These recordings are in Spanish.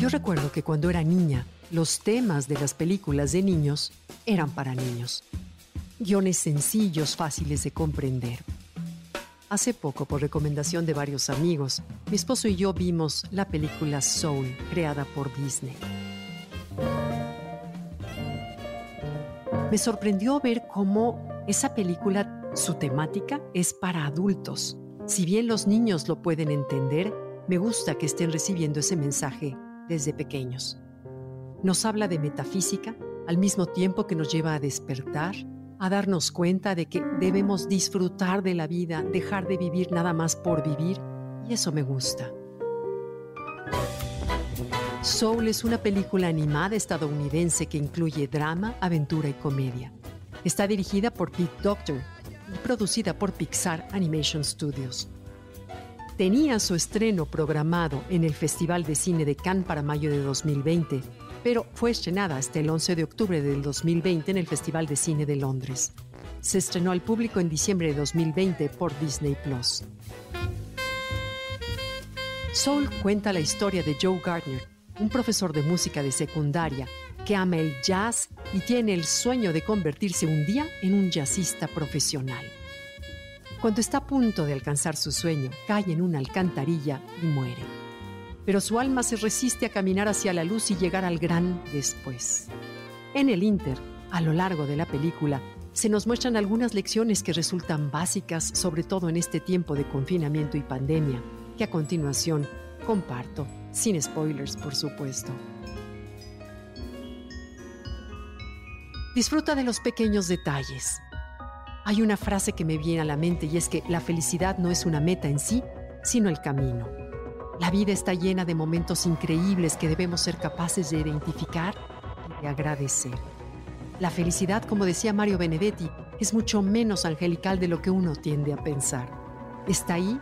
Yo recuerdo que cuando era niña, los temas de las películas de niños eran para niños. Guiones sencillos, fáciles de comprender. Hace poco, por recomendación de varios amigos, mi esposo y yo vimos la película Soul, creada por Disney. Me sorprendió ver cómo esa película, su temática, es para adultos. Si bien los niños lo pueden entender, me gusta que estén recibiendo ese mensaje desde pequeños. Nos habla de metafísica al mismo tiempo que nos lleva a despertar, a darnos cuenta de que debemos disfrutar de la vida, dejar de vivir nada más por vivir, y eso me gusta. Soul es una película animada estadounidense que incluye drama, aventura y comedia. Está dirigida por Pete Doctor y producida por Pixar Animation Studios tenía su estreno programado en el Festival de Cine de Cannes para mayo de 2020, pero fue estrenada hasta el 11 de octubre del 2020 en el Festival de Cine de Londres. Se estrenó al público en diciembre de 2020 por Disney Plus. Soul cuenta la historia de Joe Gardner, un profesor de música de secundaria que ama el jazz y tiene el sueño de convertirse un día en un jazzista profesional. Cuando está a punto de alcanzar su sueño, cae en una alcantarilla y muere. Pero su alma se resiste a caminar hacia la luz y llegar al gran después. En el Inter, a lo largo de la película, se nos muestran algunas lecciones que resultan básicas, sobre todo en este tiempo de confinamiento y pandemia, que a continuación comparto, sin spoilers por supuesto. Disfruta de los pequeños detalles, hay una frase que me viene a la mente y es que la felicidad no es una meta en sí, sino el camino. La vida está llena de momentos increíbles que debemos ser capaces de identificar y de agradecer. La felicidad, como decía Mario Benedetti, es mucho menos angelical de lo que uno tiende a pensar. Está ahí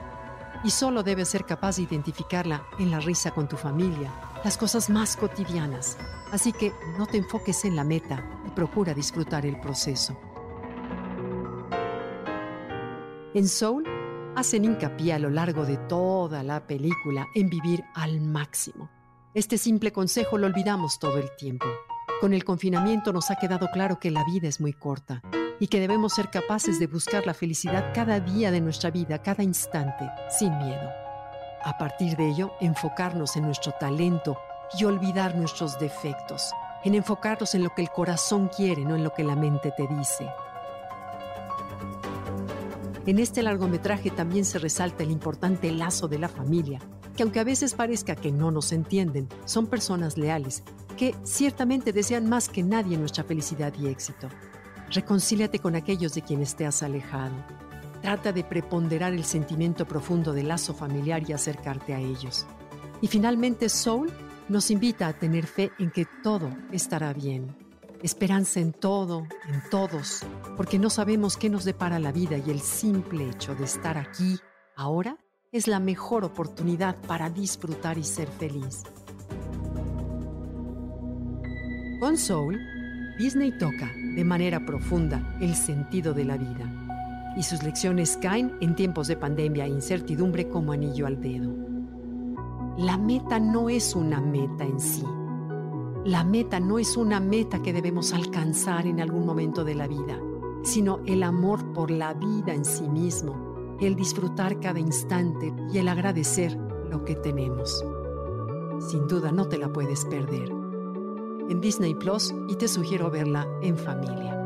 y solo debes ser capaz de identificarla en la risa con tu familia, las cosas más cotidianas. Así que no te enfoques en la meta y procura disfrutar el proceso. En Soul hacen hincapié a lo largo de toda la película en vivir al máximo. Este simple consejo lo olvidamos todo el tiempo. Con el confinamiento nos ha quedado claro que la vida es muy corta y que debemos ser capaces de buscar la felicidad cada día de nuestra vida, cada instante, sin miedo. A partir de ello, enfocarnos en nuestro talento y olvidar nuestros defectos, en enfocarnos en lo que el corazón quiere, no en lo que la mente te dice. En este largometraje también se resalta el importante lazo de la familia, que aunque a veces parezca que no nos entienden, son personas leales, que ciertamente desean más que nadie nuestra felicidad y éxito. Reconcíliate con aquellos de quienes te has alejado. Trata de preponderar el sentimiento profundo del lazo familiar y acercarte a ellos. Y finalmente Soul nos invita a tener fe en que todo estará bien esperanza en todo, en todos, porque no sabemos qué nos depara la vida y el simple hecho de estar aquí, ahora, es la mejor oportunidad para disfrutar y ser feliz. Con Soul, Disney toca de manera profunda el sentido de la vida y sus lecciones caen en tiempos de pandemia e incertidumbre como anillo al dedo. La meta no es una meta en sí, la meta no es una meta que debemos alcanzar en algún momento de la vida, sino el amor por la vida en sí mismo, el disfrutar cada instante y el agradecer lo que tenemos. Sin duda no te la puedes perder. En Disney Plus y te sugiero verla en familia.